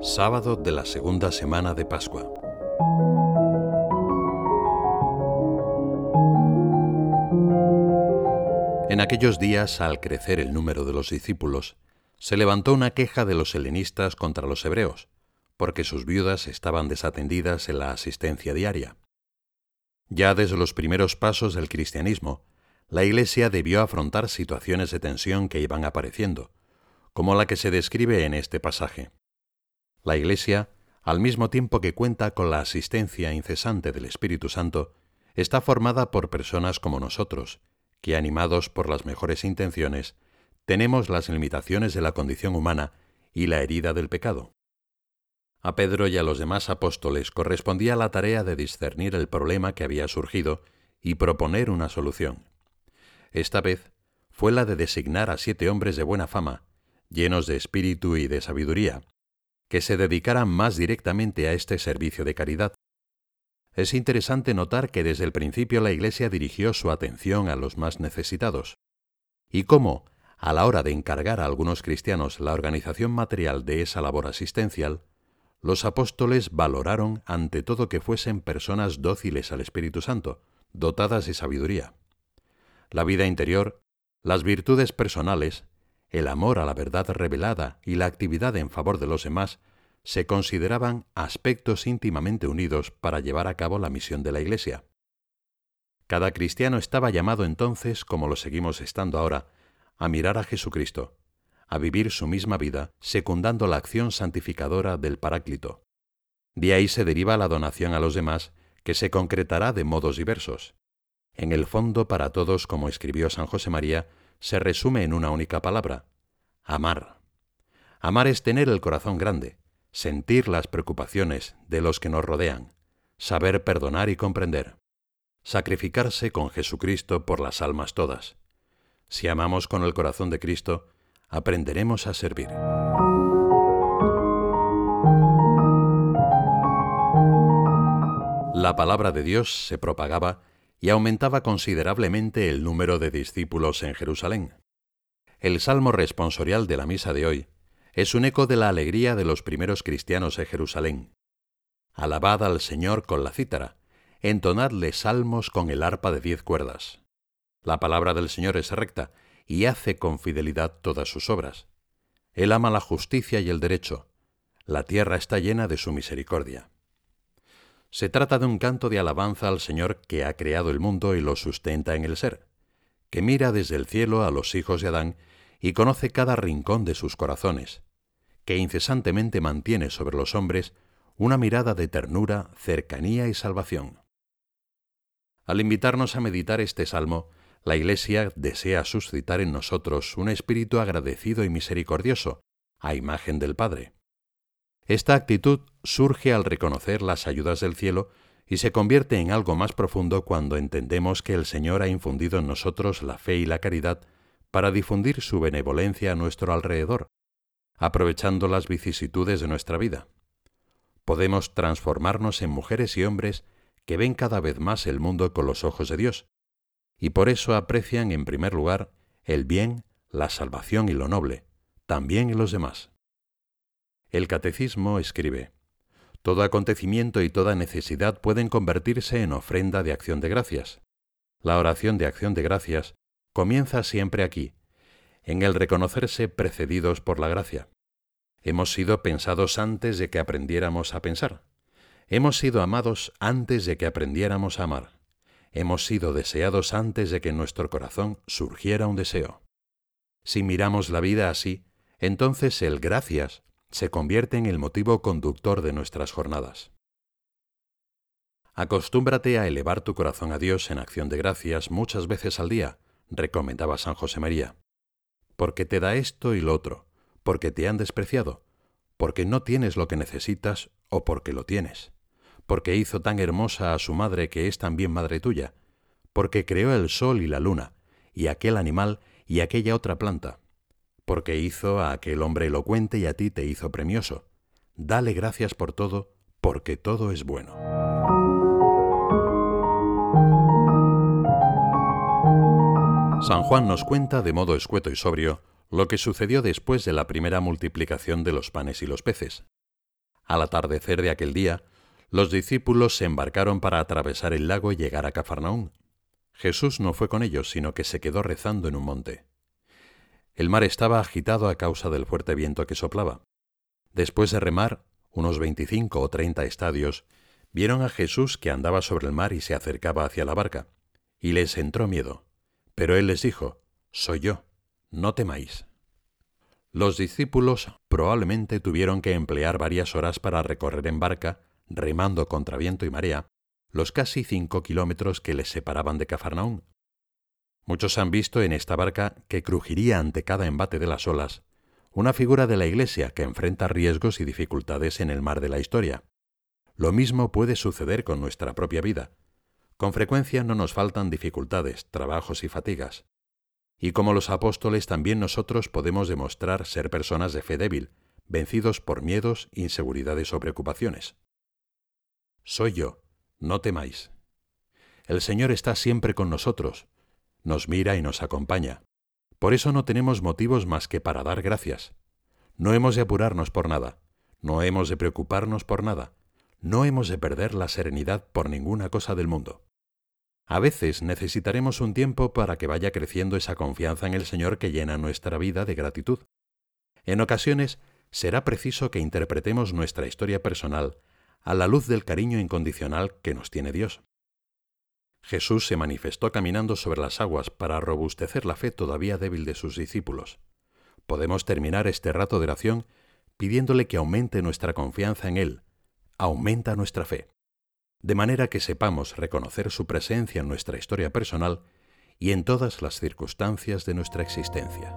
Sábado de la segunda semana de Pascua. En aquellos días, al crecer el número de los discípulos, se levantó una queja de los helenistas contra los hebreos, porque sus viudas estaban desatendidas en la asistencia diaria. Ya desde los primeros pasos del cristianismo, la Iglesia debió afrontar situaciones de tensión que iban apareciendo, como la que se describe en este pasaje. La Iglesia, al mismo tiempo que cuenta con la asistencia incesante del Espíritu Santo, está formada por personas como nosotros, que animados por las mejores intenciones, tenemos las limitaciones de la condición humana y la herida del pecado. A Pedro y a los demás apóstoles correspondía la tarea de discernir el problema que había surgido y proponer una solución. Esta vez fue la de designar a siete hombres de buena fama, llenos de espíritu y de sabiduría, que se dedicaran más directamente a este servicio de caridad. Es interesante notar que desde el principio la Iglesia dirigió su atención a los más necesitados, y cómo, a la hora de encargar a algunos cristianos la organización material de esa labor asistencial, los apóstoles valoraron ante todo que fuesen personas dóciles al Espíritu Santo, dotadas de sabiduría. La vida interior, las virtudes personales, el amor a la verdad revelada y la actividad en favor de los demás se consideraban aspectos íntimamente unidos para llevar a cabo la misión de la Iglesia. Cada cristiano estaba llamado entonces, como lo seguimos estando ahora, a mirar a Jesucristo, a vivir su misma vida, secundando la acción santificadora del Paráclito. De ahí se deriva la donación a los demás, que se concretará de modos diversos. En el fondo, para todos, como escribió San José María, se resume en una única palabra, amar. Amar es tener el corazón grande, sentir las preocupaciones de los que nos rodean, saber perdonar y comprender, sacrificarse con Jesucristo por las almas todas. Si amamos con el corazón de Cristo, aprenderemos a servir. La palabra de Dios se propagaba y aumentaba considerablemente el número de discípulos en Jerusalén. El salmo responsorial de la misa de hoy es un eco de la alegría de los primeros cristianos en Jerusalén. Alabad al Señor con la cítara, entonadle salmos con el arpa de diez cuerdas. La palabra del Señor es recta y hace con fidelidad todas sus obras. Él ama la justicia y el derecho. La tierra está llena de su misericordia. Se trata de un canto de alabanza al Señor que ha creado el mundo y lo sustenta en el ser, que mira desde el cielo a los hijos de Adán y conoce cada rincón de sus corazones, que incesantemente mantiene sobre los hombres una mirada de ternura, cercanía y salvación. Al invitarnos a meditar este salmo, la Iglesia desea suscitar en nosotros un espíritu agradecido y misericordioso, a imagen del Padre. Esta actitud surge al reconocer las ayudas del cielo y se convierte en algo más profundo cuando entendemos que el Señor ha infundido en nosotros la fe y la caridad para difundir su benevolencia a nuestro alrededor, aprovechando las vicisitudes de nuestra vida. Podemos transformarnos en mujeres y hombres que ven cada vez más el mundo con los ojos de Dios, y por eso aprecian en primer lugar el bien, la salvación y lo noble, también en los demás. El catecismo escribe, Todo acontecimiento y toda necesidad pueden convertirse en ofrenda de acción de gracias. La oración de acción de gracias comienza siempre aquí, en el reconocerse precedidos por la gracia. Hemos sido pensados antes de que aprendiéramos a pensar. Hemos sido amados antes de que aprendiéramos a amar hemos sido deseados antes de que en nuestro corazón surgiera un deseo. Si miramos la vida así, entonces el gracias se convierte en el motivo conductor de nuestras jornadas. Acostúmbrate a elevar tu corazón a Dios en acción de gracias muchas veces al día, recomendaba San José María, porque te da esto y lo otro, porque te han despreciado, porque no tienes lo que necesitas o porque lo tienes porque hizo tan hermosa a su madre que es también madre tuya, porque creó el sol y la luna, y aquel animal y aquella otra planta, porque hizo a aquel hombre elocuente y a ti te hizo premioso. Dale gracias por todo, porque todo es bueno. San Juan nos cuenta de modo escueto y sobrio lo que sucedió después de la primera multiplicación de los panes y los peces. Al atardecer de aquel día, los discípulos se embarcaron para atravesar el lago y llegar a Cafarnaún. Jesús no fue con ellos, sino que se quedó rezando en un monte. El mar estaba agitado a causa del fuerte viento que soplaba. Después de remar, unos veinticinco o treinta estadios, vieron a Jesús que andaba sobre el mar y se acercaba hacia la barca, y les entró miedo. Pero él les dijo, Soy yo, no temáis. Los discípulos probablemente tuvieron que emplear varias horas para recorrer en barca, remando contra viento y marea, los casi cinco kilómetros que les separaban de Cafarnaún. Muchos han visto en esta barca que crujiría ante cada embate de las olas, una figura de la Iglesia que enfrenta riesgos y dificultades en el mar de la historia. Lo mismo puede suceder con nuestra propia vida. Con frecuencia no nos faltan dificultades, trabajos y fatigas. Y como los apóstoles también nosotros podemos demostrar ser personas de fe débil, vencidos por miedos, inseguridades o preocupaciones. Soy yo, no temáis. El Señor está siempre con nosotros, nos mira y nos acompaña. Por eso no tenemos motivos más que para dar gracias. No hemos de apurarnos por nada, no hemos de preocuparnos por nada, no hemos de perder la serenidad por ninguna cosa del mundo. A veces necesitaremos un tiempo para que vaya creciendo esa confianza en el Señor que llena nuestra vida de gratitud. En ocasiones será preciso que interpretemos nuestra historia personal a la luz del cariño incondicional que nos tiene Dios. Jesús se manifestó caminando sobre las aguas para robustecer la fe todavía débil de sus discípulos. Podemos terminar este rato de oración pidiéndole que aumente nuestra confianza en Él, aumenta nuestra fe, de manera que sepamos reconocer su presencia en nuestra historia personal y en todas las circunstancias de nuestra existencia.